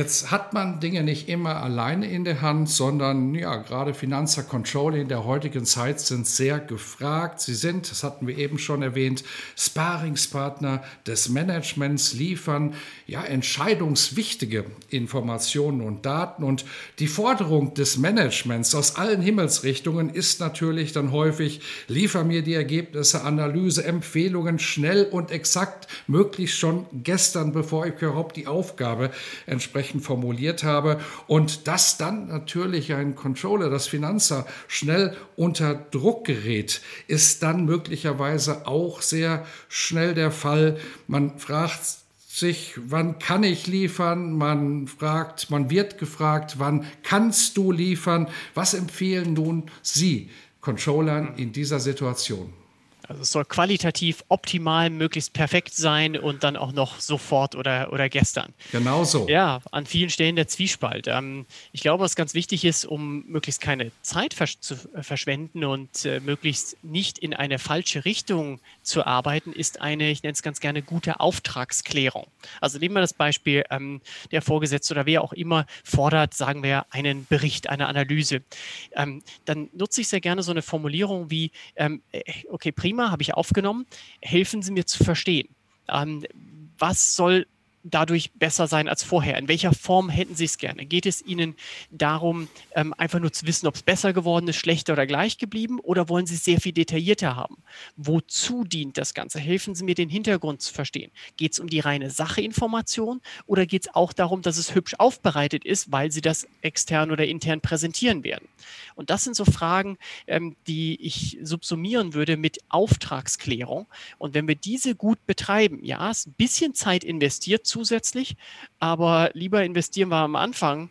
Jetzt hat man Dinge nicht immer alleine in der Hand, sondern ja, gerade Finanzer Controlling in der heutigen Zeit sind sehr gefragt. Sie sind, das hatten wir eben schon erwähnt, Sparingspartner des Managements, liefern ja entscheidungswichtige Informationen und Daten. Und die Forderung des Managements aus allen Himmelsrichtungen ist natürlich dann häufig, liefer mir die Ergebnisse, Analyse, Empfehlungen schnell und exakt, möglichst schon gestern, bevor ich überhaupt die Aufgabe entsprechend entsprechend formuliert habe und dass dann natürlich ein Controller, das Finanzer, schnell unter Druck gerät, ist dann möglicherweise auch sehr schnell der Fall. Man fragt sich, wann kann ich liefern? Man fragt, man wird gefragt, wann kannst du liefern? Was empfehlen nun Sie Controllern in dieser Situation? Also es soll qualitativ optimal, möglichst perfekt sein und dann auch noch sofort oder, oder gestern. Genau so. Ja, an vielen Stellen der Zwiespalt. Ähm, ich glaube, was ganz wichtig ist, um möglichst keine Zeit versch zu äh, verschwenden und äh, möglichst nicht in eine falsche Richtung zu arbeiten, ist eine, ich nenne es ganz gerne, gute Auftragsklärung. Also nehmen wir das Beispiel, ähm, der Vorgesetzte oder wer auch immer fordert, sagen wir, einen Bericht, eine Analyse. Ähm, dann nutze ich sehr gerne so eine Formulierung wie, ähm, äh, okay, prima, Thema habe ich aufgenommen. Helfen Sie mir zu verstehen. Ähm, was soll dadurch besser sein als vorher? In welcher Form hätten Sie es gerne? Geht es Ihnen darum, ähm, einfach nur zu wissen, ob es besser geworden ist, schlechter oder gleich geblieben? Oder wollen Sie es sehr viel detaillierter haben? Wozu dient das Ganze? Helfen Sie mir, den Hintergrund zu verstehen. Geht es um die reine Sacheinformation oder geht es auch darum, dass es hübsch aufbereitet ist, weil Sie das extern oder intern präsentieren werden? Und das sind so Fragen, ähm, die ich subsumieren würde mit Auftragsklärung. Und wenn wir diese gut betreiben, ja, es ein bisschen Zeit investiert, zusätzlich, aber lieber investieren wir am Anfang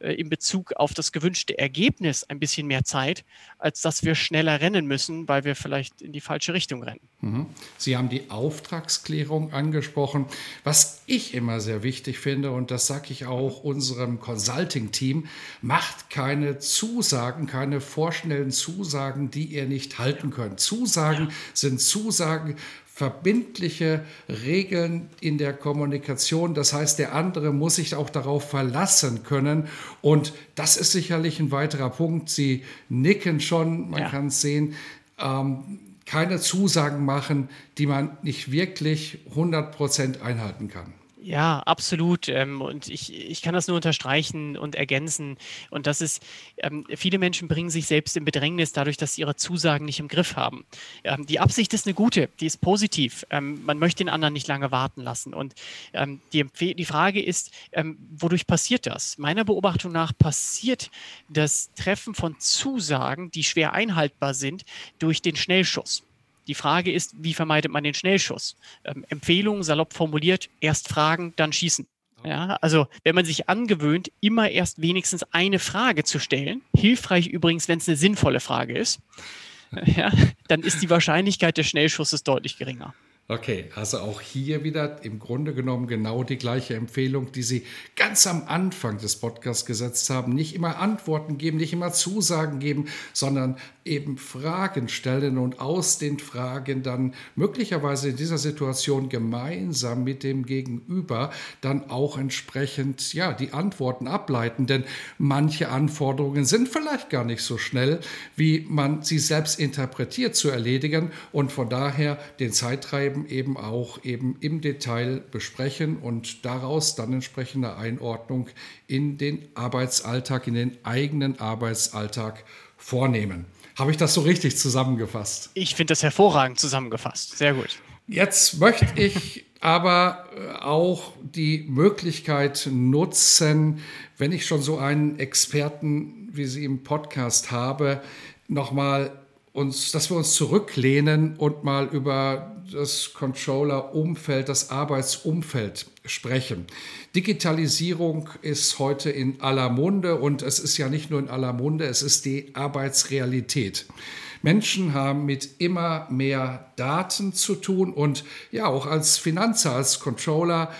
äh, in Bezug auf das gewünschte Ergebnis ein bisschen mehr Zeit, als dass wir schneller rennen müssen, weil wir vielleicht in die falsche Richtung rennen. Mhm. Sie haben die Auftragsklärung angesprochen. Was ich immer sehr wichtig finde, und das sage ich auch unserem Consulting-Team, macht keine Zusagen, keine vorschnellen Zusagen, die ihr nicht halten könnt. Zusagen ja. sind Zusagen, verbindliche Regeln in der Kommunikation. Das heißt, der andere muss sich auch darauf verlassen können. Und das ist sicherlich ein weiterer Punkt. Sie nicken schon, man ja. kann es sehen. Ähm, keine Zusagen machen, die man nicht wirklich 100 Prozent einhalten kann. Ja, absolut. Ähm, und ich, ich kann das nur unterstreichen und ergänzen. Und das ist, ähm, viele Menschen bringen sich selbst in Bedrängnis dadurch, dass sie ihre Zusagen nicht im Griff haben. Ähm, die Absicht ist eine gute, die ist positiv. man möchte den anderen nicht lange warten lassen. Und die, die Frage ist, wodurch passiert das? Meiner Beobachtung nach passiert das Treffen von Zusagen, die schwer einhaltbar sind, durch den Schnellschuss. Die Frage ist, wie vermeidet man den Schnellschuss? Ähm, Empfehlung, salopp formuliert, erst fragen, dann schießen. Ja, also wenn man sich angewöhnt, immer erst wenigstens eine Frage zu stellen, hilfreich übrigens, wenn es eine sinnvolle Frage ist, ja, dann ist die Wahrscheinlichkeit des Schnellschusses deutlich geringer. Okay, also auch hier wieder im Grunde genommen genau die gleiche Empfehlung, die Sie ganz am Anfang des Podcasts gesetzt haben. Nicht immer Antworten geben, nicht immer Zusagen geben, sondern eben Fragen stellen und aus den Fragen dann möglicherweise in dieser Situation gemeinsam mit dem Gegenüber dann auch entsprechend ja die Antworten ableiten. Denn manche Anforderungen sind vielleicht gar nicht so schnell, wie man sie selbst interpretiert zu erledigen und von daher den Zeittreiben Aufgaben eben auch eben im Detail besprechen und daraus dann entsprechende Einordnung in den Arbeitsalltag, in den eigenen Arbeitsalltag vornehmen. Habe ich das so richtig zusammengefasst? Ich finde das hervorragend zusammengefasst. Sehr gut. Jetzt möchte ich aber äh, auch die Möglichkeit nutzen, wenn ich schon so einen Experten wie Sie im Podcast habe, nochmal uns, dass wir uns zurücklehnen und mal über das Controller-Umfeld, das Arbeitsumfeld sprechen. Digitalisierung ist heute in aller Munde und es ist ja nicht nur in aller Munde, es ist die Arbeitsrealität. Menschen haben mit immer mehr Daten zu tun und ja, auch als Finanzer, als Controller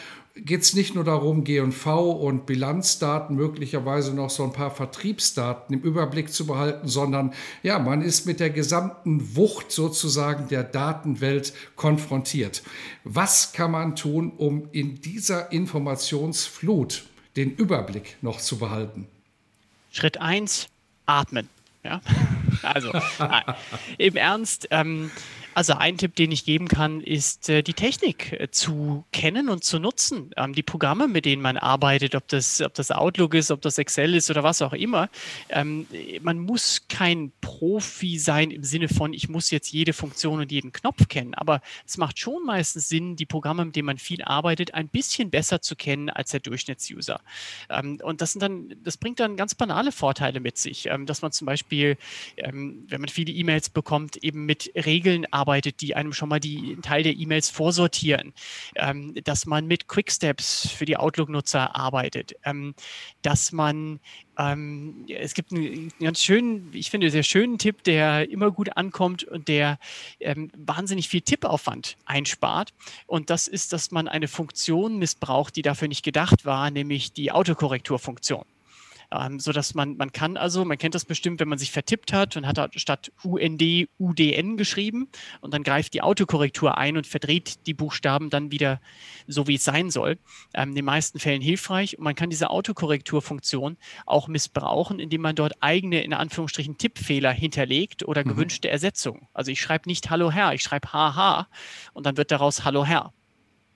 geht es nicht nur darum, GV und Bilanzdaten, möglicherweise noch so ein paar Vertriebsdaten im Überblick zu behalten, sondern ja, man ist mit der gesamten Wucht sozusagen der Datenwelt konfrontiert. Was kann man tun, um in dieser Informationsflut den Überblick noch zu behalten? Schritt 1, atmen. Ja? Also, im Ernst, ähm, also ein Tipp, den ich geben kann, ist äh, die Technik äh, zu kennen und zu nutzen. Ähm, die Programme, mit denen man arbeitet, ob das, ob das Outlook ist, ob das Excel ist oder was auch immer. Ähm, man muss kein Profi sein im Sinne von, ich muss jetzt jede Funktion und jeden Knopf kennen. Aber es macht schon meistens Sinn, die Programme, mit denen man viel arbeitet, ein bisschen besser zu kennen als der Durchschnittsuser. Ähm, und das sind dann, das bringt dann ganz banale Vorteile mit sich, dass man zum Beispiel, wenn man viele E-Mails bekommt, eben mit Regeln arbeitet arbeitet, die einem schon mal die Teil der E-Mails vorsortieren, ähm, dass man mit Quicksteps für die Outlook-Nutzer arbeitet, ähm, dass man ähm, es gibt einen ganz schönen, ich finde, sehr schönen Tipp, der immer gut ankommt und der ähm, wahnsinnig viel Tippaufwand einspart. Und das ist, dass man eine Funktion missbraucht, die dafür nicht gedacht war, nämlich die Autokorrekturfunktion ähm, so dass man, man kann also, man kennt das bestimmt, wenn man sich vertippt hat und hat statt UND UDN geschrieben und dann greift die Autokorrektur ein und verdreht die Buchstaben dann wieder so, wie es sein soll. Ähm, in den meisten Fällen hilfreich und man kann diese Autokorrekturfunktion auch missbrauchen, indem man dort eigene, in Anführungsstrichen, Tippfehler hinterlegt oder mhm. gewünschte Ersetzungen. Also ich schreibe nicht Hallo Herr, ich schreibe HH und dann wird daraus Hallo Herr.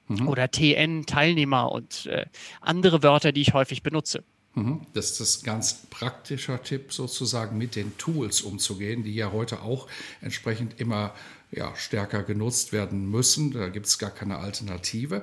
Mhm. Oder TN Teilnehmer und äh, andere Wörter, die ich häufig benutze. Mhm. Das ist das ganz praktischer Tipp, sozusagen mit den Tools umzugehen, die ja heute auch entsprechend immer ja, stärker genutzt werden müssen. Da gibt es gar keine Alternative.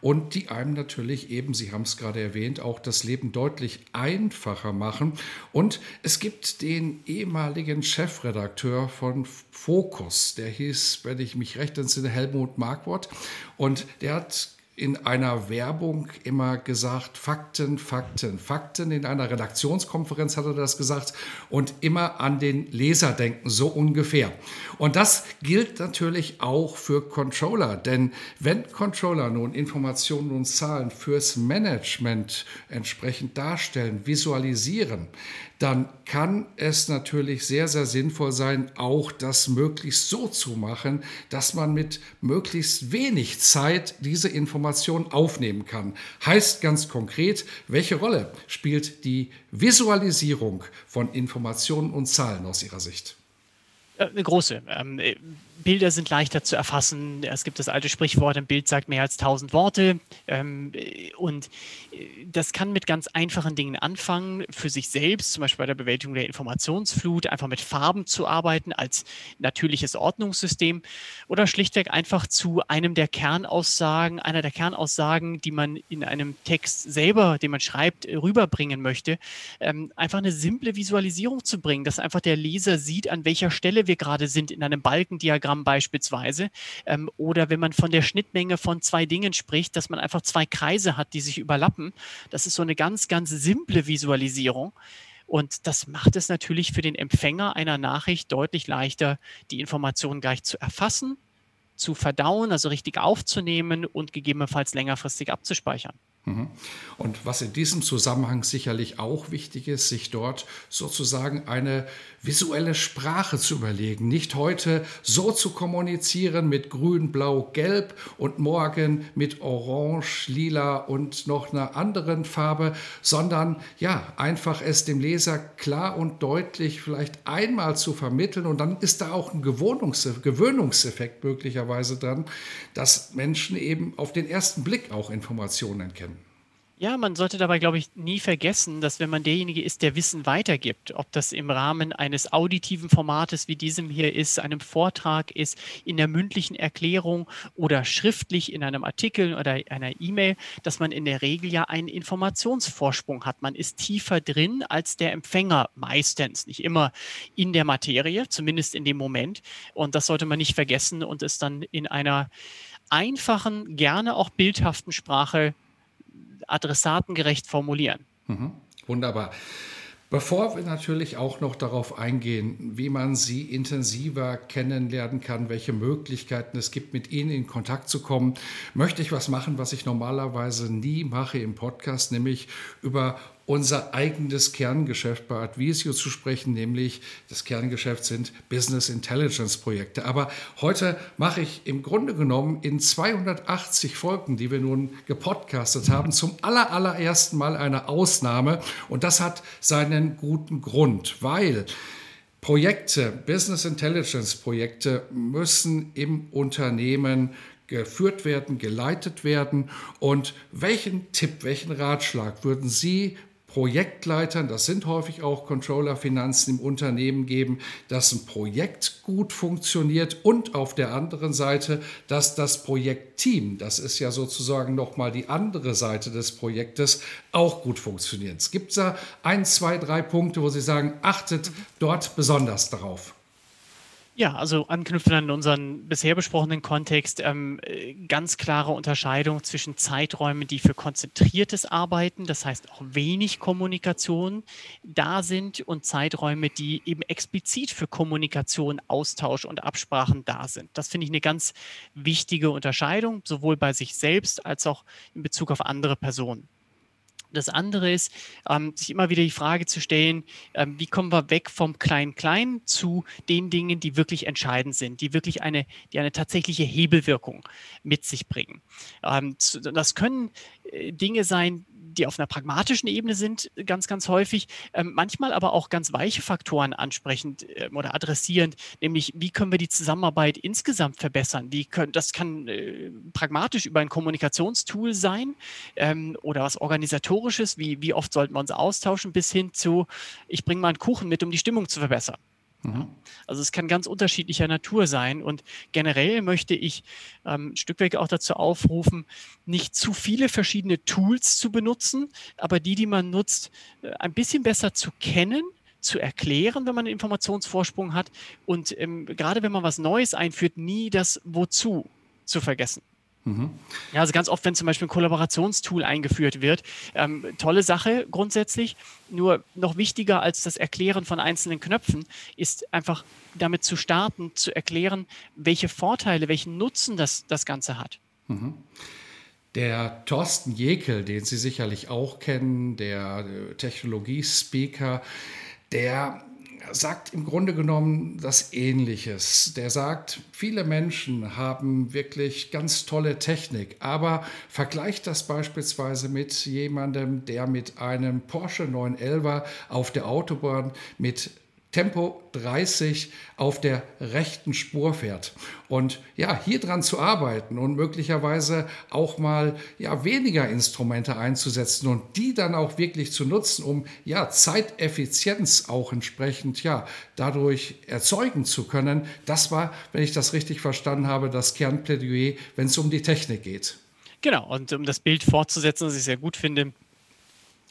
Und die einem natürlich eben, Sie haben es gerade erwähnt, auch das Leben deutlich einfacher machen. Und es gibt den ehemaligen Chefredakteur von Focus, der hieß, wenn ich mich recht entsinne, Helmut Marquardt. Und der hat in einer Werbung immer gesagt, Fakten, Fakten, Fakten. In einer Redaktionskonferenz hat er das gesagt und immer an den Leser denken, so ungefähr. Und das gilt natürlich auch für Controller, denn wenn Controller nun Informationen und Zahlen fürs Management entsprechend darstellen, visualisieren, dann kann es natürlich sehr, sehr sinnvoll sein, auch das möglichst so zu machen, dass man mit möglichst wenig Zeit diese Information aufnehmen kann. Heißt ganz konkret, welche Rolle spielt die Visualisierung von Informationen und Zahlen aus Ihrer Sicht? Äh, eine große. Ähm, Bilder sind leichter zu erfassen. Es gibt das alte Sprichwort, ein Bild sagt mehr als tausend Worte. Ähm, und äh, das kann mit ganz einfachen Dingen anfangen, für sich selbst, zum Beispiel bei der Bewältigung der Informationsflut, einfach mit Farben zu arbeiten als natürliches Ordnungssystem oder schlichtweg einfach zu einem der Kernaussagen, einer der Kernaussagen, die man in einem Text selber, den man schreibt, rüberbringen möchte, ähm, einfach eine simple Visualisierung zu bringen, dass einfach der Leser sieht, an welcher Stelle wir gerade sind in einem Balkendiagramm Diagramm beispielsweise. Ähm, oder wenn man von der Schnittmenge von zwei Dingen spricht, dass man einfach zwei Kreise hat, die sich überlappen. Das ist so eine ganz, ganz simple Visualisierung. Und das macht es natürlich für den Empfänger einer Nachricht deutlich leichter, die Informationen gleich zu erfassen, zu verdauen, also richtig aufzunehmen und gegebenenfalls längerfristig abzuspeichern. Mhm. Und was in diesem Zusammenhang sicherlich auch wichtig ist, sich dort sozusagen eine visuelle Sprache zu überlegen. Nicht heute so zu kommunizieren mit grün, blau, gelb und morgen mit orange, lila und noch einer anderen Farbe, sondern ja, einfach es dem Leser klar und deutlich vielleicht einmal zu vermitteln. Und dann ist da auch ein Gewöhnungseffekt möglicherweise dran, dass Menschen eben auf den ersten Blick auch Informationen kennen. Ja, man sollte dabei, glaube ich, nie vergessen, dass wenn man derjenige ist, der Wissen weitergibt, ob das im Rahmen eines auditiven Formates wie diesem hier ist, einem Vortrag ist, in der mündlichen Erklärung oder schriftlich in einem Artikel oder einer E-Mail, dass man in der Regel ja einen Informationsvorsprung hat. Man ist tiefer drin als der Empfänger meistens, nicht immer in der Materie, zumindest in dem Moment. Und das sollte man nicht vergessen und es dann in einer einfachen, gerne auch bildhaften Sprache adressatengerecht formulieren. Mhm. Wunderbar. Bevor wir natürlich auch noch darauf eingehen, wie man Sie intensiver kennenlernen kann, welche Möglichkeiten es gibt, mit Ihnen in Kontakt zu kommen, möchte ich was machen, was ich normalerweise nie mache im Podcast, nämlich über unser eigenes Kerngeschäft bei Advisio zu sprechen, nämlich das Kerngeschäft sind Business Intelligence Projekte. Aber heute mache ich im Grunde genommen in 280 Folgen, die wir nun gepodcastet haben, zum aller, allerersten Mal eine Ausnahme. Und das hat seinen guten Grund, weil Projekte, Business Intelligence Projekte müssen im Unternehmen geführt werden, geleitet werden. Und welchen Tipp, welchen Ratschlag würden Sie Projektleitern, das sind häufig auch Controller Finanzen im Unternehmen geben, dass ein Projekt gut funktioniert und auf der anderen Seite, dass das Projektteam, das ist ja sozusagen nochmal die andere Seite des Projektes, auch gut funktioniert. Es gibt da ein, zwei, drei Punkte, wo Sie sagen, achtet dort besonders darauf. Ja, also anknüpfen an unseren bisher besprochenen Kontext, ähm, äh, ganz klare Unterscheidung zwischen Zeiträumen, die für konzentriertes Arbeiten, das heißt auch wenig Kommunikation da sind und Zeiträume, die eben explizit für Kommunikation, Austausch und Absprachen da sind. Das finde ich eine ganz wichtige Unterscheidung, sowohl bei sich selbst als auch in Bezug auf andere Personen. Das andere ist, ähm, sich immer wieder die Frage zu stellen, ähm, wie kommen wir weg vom Klein-Klein zu den Dingen, die wirklich entscheidend sind, die wirklich eine, die eine tatsächliche Hebelwirkung mit sich bringen. Ähm, das können äh, Dinge sein, die auf einer pragmatischen Ebene sind, ganz, ganz häufig, ähm, manchmal aber auch ganz weiche Faktoren ansprechend äh, oder adressierend, nämlich wie können wir die Zusammenarbeit insgesamt verbessern? Wie können, das kann äh, pragmatisch über ein Kommunikationstool sein ähm, oder was organisatorisches, wie, wie oft sollten wir uns austauschen, bis hin zu, ich bringe mal einen Kuchen mit, um die Stimmung zu verbessern. Mhm. Also es kann ganz unterschiedlicher Natur sein und generell möchte ich ähm, ein Stück weit auch dazu aufrufen, nicht zu viele verschiedene Tools zu benutzen, aber die, die man nutzt, äh, ein bisschen besser zu kennen, zu erklären, wenn man einen Informationsvorsprung hat und ähm, gerade wenn man was Neues einführt, nie das Wozu zu vergessen. Mhm. Ja, also ganz oft, wenn zum Beispiel ein Kollaborationstool eingeführt wird, ähm, tolle Sache grundsätzlich. Nur noch wichtiger als das Erklären von einzelnen Knöpfen ist einfach damit zu starten, zu erklären, welche Vorteile, welchen Nutzen das, das Ganze hat. Mhm. Der Thorsten Jekel, den Sie sicherlich auch kennen, der äh, Technologiespeaker, der sagt im Grunde genommen das Ähnliches. Der sagt, viele Menschen haben wirklich ganz tolle Technik, aber vergleicht das beispielsweise mit jemandem, der mit einem Porsche 911 auf der Autobahn mit Tempo 30 auf der rechten Spur fährt. Und ja, hier dran zu arbeiten und möglicherweise auch mal ja, weniger Instrumente einzusetzen und die dann auch wirklich zu nutzen, um ja, Zeiteffizienz auch entsprechend ja, dadurch erzeugen zu können. Das war, wenn ich das richtig verstanden habe, das Kernplädoyer, wenn es um die Technik geht. Genau, und um das Bild fortzusetzen, was ich sehr gut finde,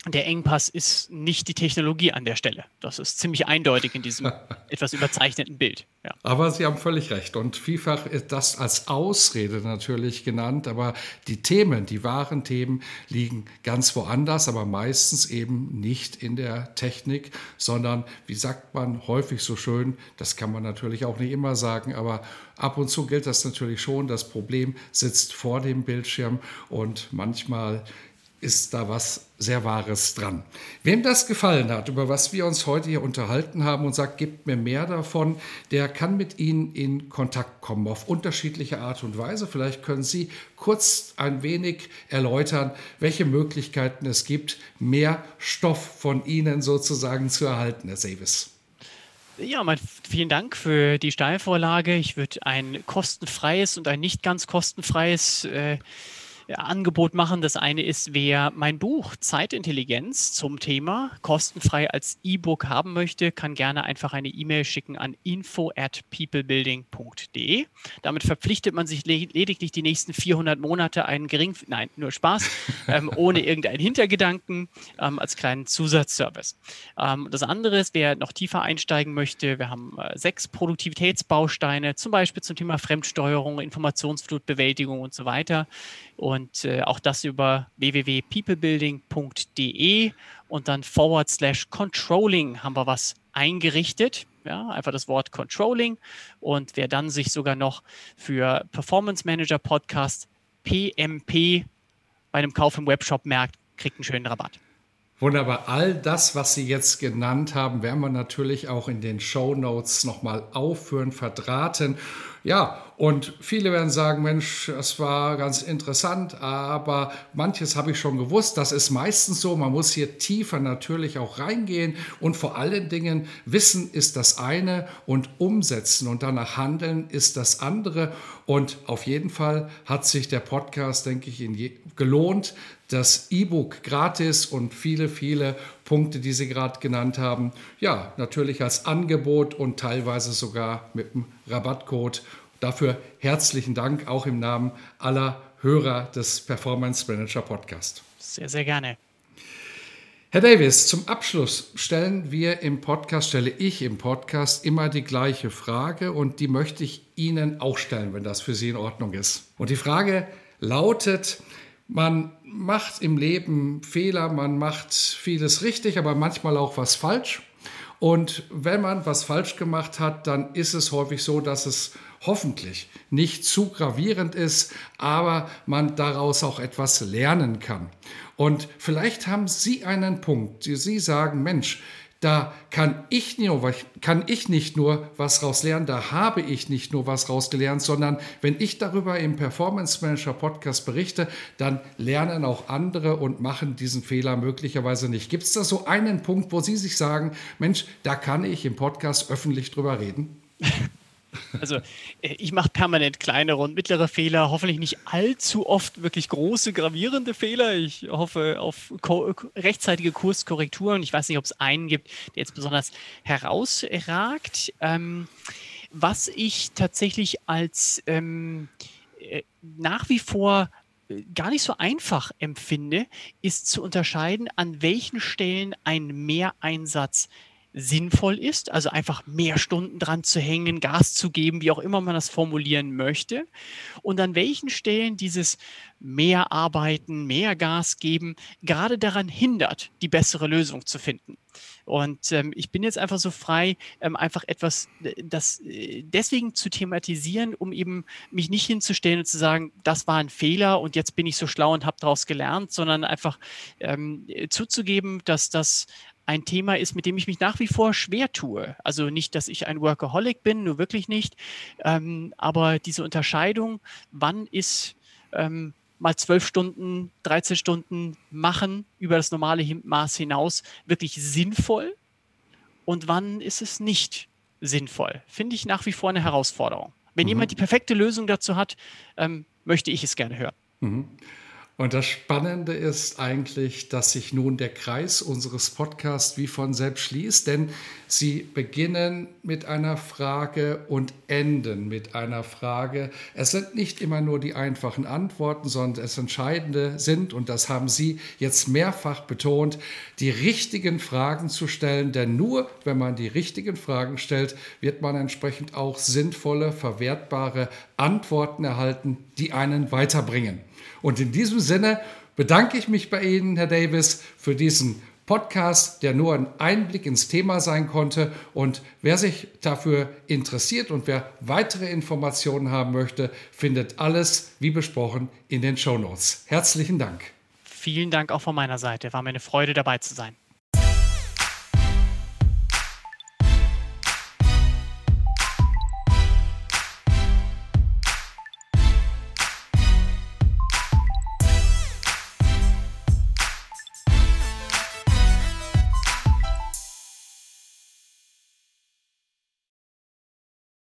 der Engpass ist nicht die Technologie an der Stelle. Das ist ziemlich eindeutig in diesem etwas überzeichneten Bild. Ja. Aber Sie haben völlig recht. Und vielfach ist das als Ausrede natürlich genannt. Aber die Themen, die wahren Themen, liegen ganz woanders, aber meistens eben nicht in der Technik, sondern, wie sagt man häufig so schön, das kann man natürlich auch nicht immer sagen, aber ab und zu gilt das natürlich schon. Das Problem sitzt vor dem Bildschirm und manchmal ist da was sehr Wahres dran. Wem das gefallen hat, über was wir uns heute hier unterhalten haben und sagt, gibt mir mehr davon, der kann mit Ihnen in Kontakt kommen auf unterschiedliche Art und Weise. Vielleicht können Sie kurz ein wenig erläutern, welche Möglichkeiten es gibt, mehr Stoff von Ihnen sozusagen zu erhalten, Herr Sevis. Ja, mein, vielen Dank für die Steilvorlage. Ich würde ein kostenfreies und ein nicht ganz kostenfreies äh, Angebot machen. Das eine ist, wer mein Buch Zeitintelligenz zum Thema kostenfrei als E-Book haben möchte, kann gerne einfach eine E-Mail schicken an info at peoplebuilding.de. Damit verpflichtet man sich lediglich die nächsten 400 Monate einen gering, nein, nur Spaß, ähm, ohne irgendeinen Hintergedanken ähm, als kleinen Zusatzservice. Ähm, das andere ist, wer noch tiefer einsteigen möchte, wir haben äh, sechs Produktivitätsbausteine, zum Beispiel zum Thema Fremdsteuerung, Informationsflutbewältigung und so weiter. Und äh, auch das über www.peoplebuilding.de und dann forward slash controlling haben wir was eingerichtet. Ja, einfach das Wort Controlling. Und wer dann sich sogar noch für Performance Manager Podcast PMP bei einem Kauf im Webshop merkt, kriegt einen schönen Rabatt. Wunderbar. All das, was Sie jetzt genannt haben, werden wir natürlich auch in den Show Notes nochmal aufführen, verdrahten. Ja, und viele werden sagen, Mensch, das war ganz interessant, aber manches habe ich schon gewusst. Das ist meistens so. Man muss hier tiefer natürlich auch reingehen und vor allen Dingen Wissen ist das eine und umsetzen und danach handeln ist das andere. Und auf jeden Fall hat sich der Podcast, denke ich, gelohnt das E-Book gratis und viele, viele Punkte, die Sie gerade genannt haben, ja, natürlich als Angebot und teilweise sogar mit einem Rabattcode. Dafür herzlichen Dank auch im Namen aller Hörer des Performance Manager Podcast. Sehr, sehr gerne. Herr Davis, zum Abschluss stellen wir im Podcast, stelle ich im Podcast immer die gleiche Frage und die möchte ich Ihnen auch stellen, wenn das für Sie in Ordnung ist. Und die Frage lautet, man macht im Leben Fehler, man macht vieles richtig, aber manchmal auch was falsch. Und wenn man was falsch gemacht hat, dann ist es häufig so, dass es hoffentlich nicht zu gravierend ist, aber man daraus auch etwas lernen kann. Und vielleicht haben Sie einen Punkt, Sie sagen, Mensch, da kann ich, nur, kann ich nicht nur was raus lernen, da habe ich nicht nur was rausgelernt, sondern wenn ich darüber im Performance Manager Podcast berichte, dann lernen auch andere und machen diesen Fehler möglicherweise nicht. Gibt es da so einen Punkt, wo Sie sich sagen, Mensch, da kann ich im Podcast öffentlich drüber reden? Also äh, ich mache permanent kleinere und mittlere Fehler, hoffentlich nicht allzu oft wirklich große, gravierende Fehler. Ich hoffe auf rechtzeitige Kurskorrekturen. Ich weiß nicht, ob es einen gibt, der jetzt besonders herausragt. Ähm, was ich tatsächlich als ähm, äh, nach wie vor äh, gar nicht so einfach empfinde, ist zu unterscheiden, an welchen Stellen ein Mehreinsatz sinnvoll ist, also einfach mehr Stunden dran zu hängen, Gas zu geben, wie auch immer man das formulieren möchte. Und an welchen Stellen dieses mehr Arbeiten, mehr Gas geben gerade daran hindert, die bessere Lösung zu finden. Und ähm, ich bin jetzt einfach so frei, ähm, einfach etwas äh, das äh, deswegen zu thematisieren, um eben mich nicht hinzustellen und zu sagen, das war ein Fehler und jetzt bin ich so schlau und habe daraus gelernt, sondern einfach ähm, zuzugeben, dass das ein Thema ist, mit dem ich mich nach wie vor schwer tue. Also nicht, dass ich ein Workaholic bin, nur wirklich nicht. Ähm, aber diese Unterscheidung, wann ist ähm, mal zwölf Stunden, 13 Stunden machen über das normale Maß hinaus wirklich sinnvoll und wann ist es nicht sinnvoll, finde ich nach wie vor eine Herausforderung. Wenn mhm. jemand die perfekte Lösung dazu hat, ähm, möchte ich es gerne hören. Mhm. Und das Spannende ist eigentlich, dass sich nun der Kreis unseres Podcasts wie von selbst schließt, denn sie beginnen mit einer Frage und enden mit einer Frage. Es sind nicht immer nur die einfachen Antworten, sondern es Entscheidende sind, und das haben Sie jetzt mehrfach betont, die richtigen Fragen zu stellen, denn nur wenn man die richtigen Fragen stellt, wird man entsprechend auch sinnvolle, verwertbare Antworten erhalten, die einen weiterbringen. Und in diesem Sinne bedanke ich mich bei Ihnen, Herr Davis, für diesen Podcast, der nur ein Einblick ins Thema sein konnte. Und wer sich dafür interessiert und wer weitere Informationen haben möchte, findet alles, wie besprochen, in den Show Notes. Herzlichen Dank. Vielen Dank auch von meiner Seite. War mir eine Freude, dabei zu sein.